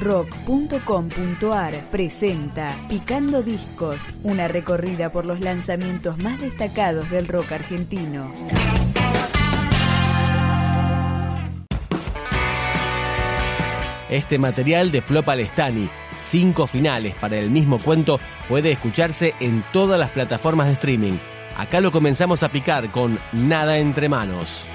rock.com.ar presenta Picando Discos, una recorrida por los lanzamientos más destacados del rock argentino. Este material de Flo Palestani, cinco finales para el mismo cuento, puede escucharse en todas las plataformas de streaming. Acá lo comenzamos a picar con Nada entre manos.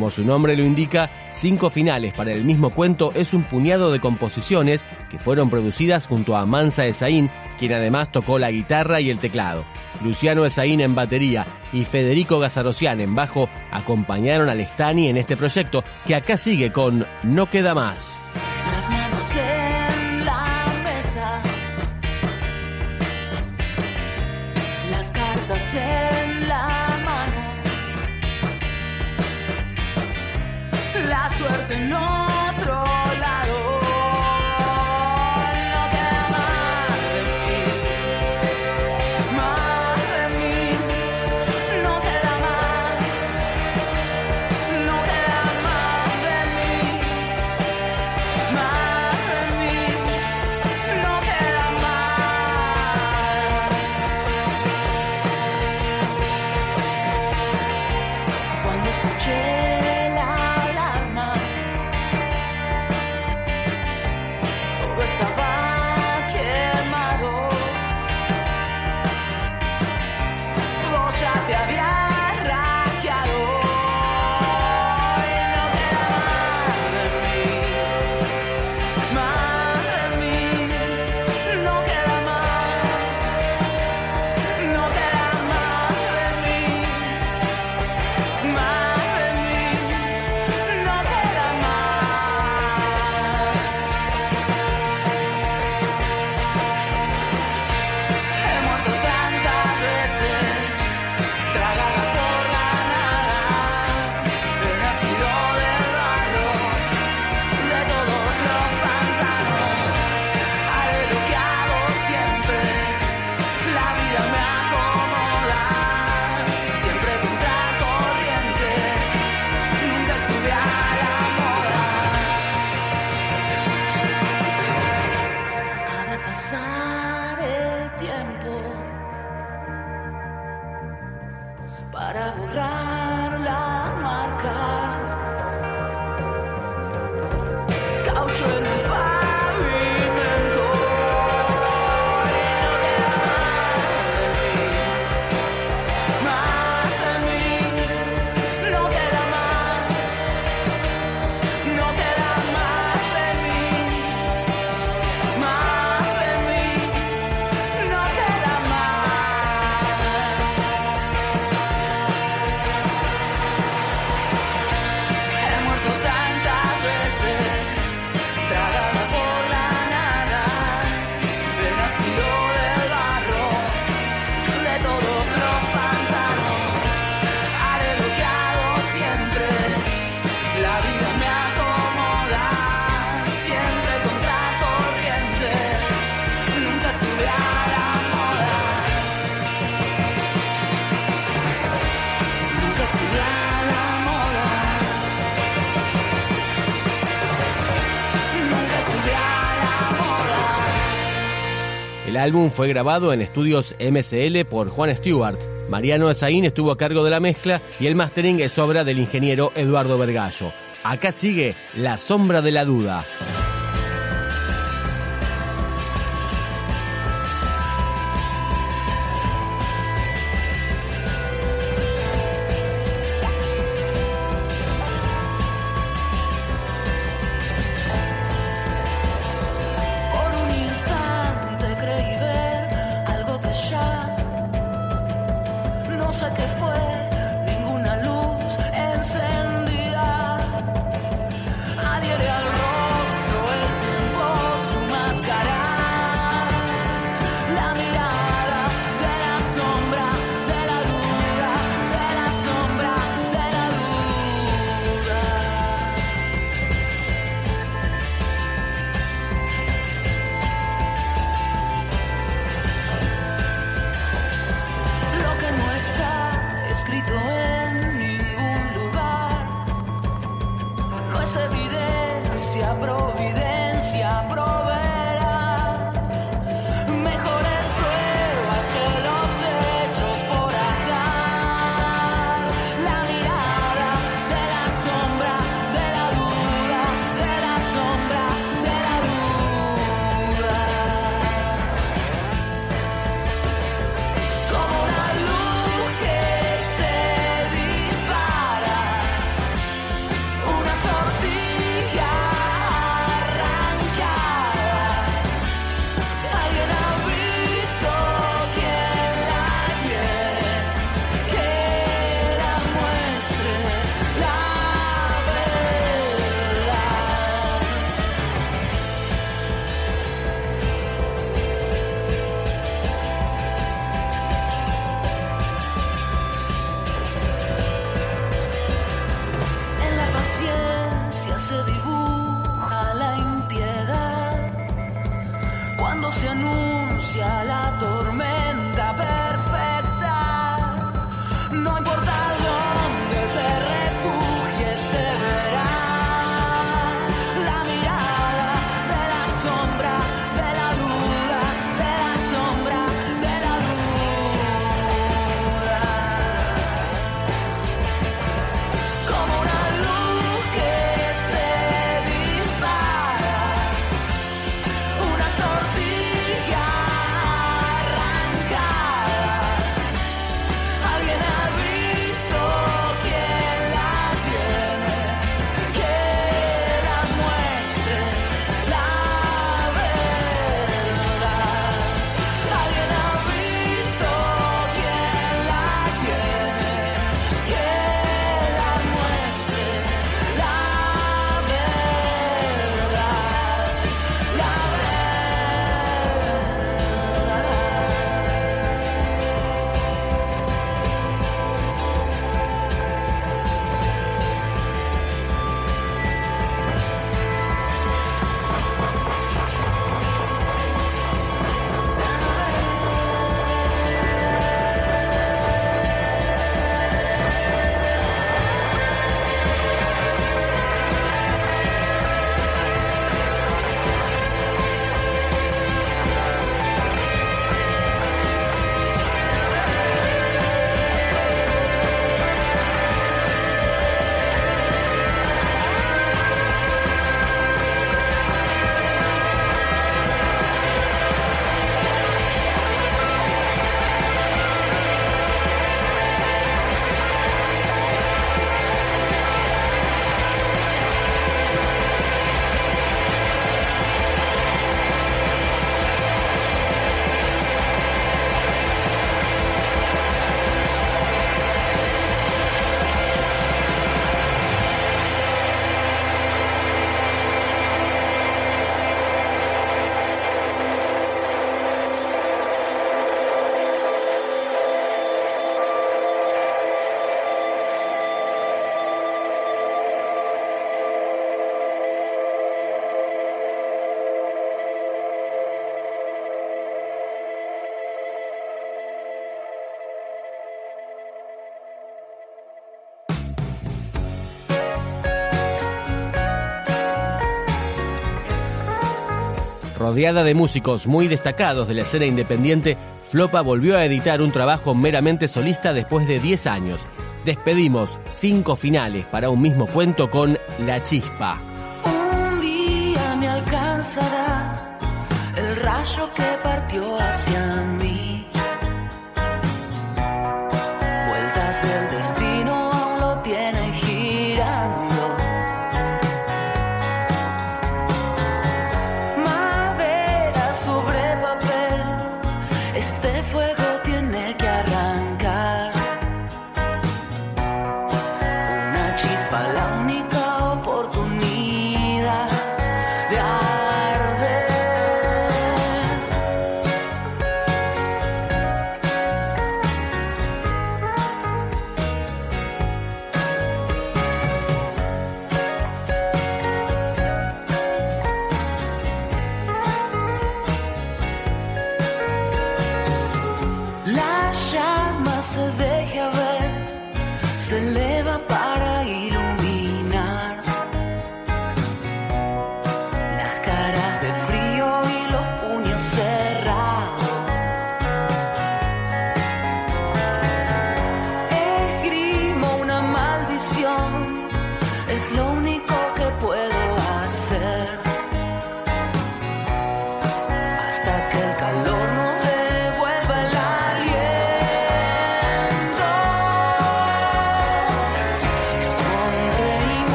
Como su nombre lo indica, Cinco Finales para el mismo cuento es un puñado de composiciones que fueron producidas junto a Mansa Esaín, quien además tocó la guitarra y el teclado. Luciano Esaín en batería y Federico Gazarosian en bajo acompañaron al Stani en este proyecto que acá sigue con No Queda Más. Las manos en la mesa, las cartas en la suerte no El álbum fue grabado en estudios MCL por Juan Stewart. Mariano Azaín estuvo a cargo de la mezcla y el mastering es obra del ingeniero Eduardo Vergallo. Acá sigue La Sombra de la Duda. Rodeada de músicos muy destacados de la escena independiente, Flopa volvió a editar un trabajo meramente solista después de 10 años. Despedimos cinco finales para un mismo cuento con La Chispa. Un día me alcanzará el rayo que partió hacia mí.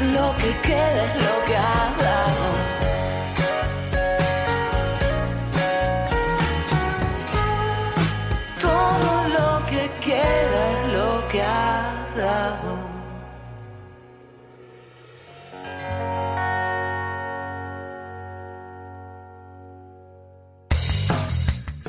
Lo que queda es lo que has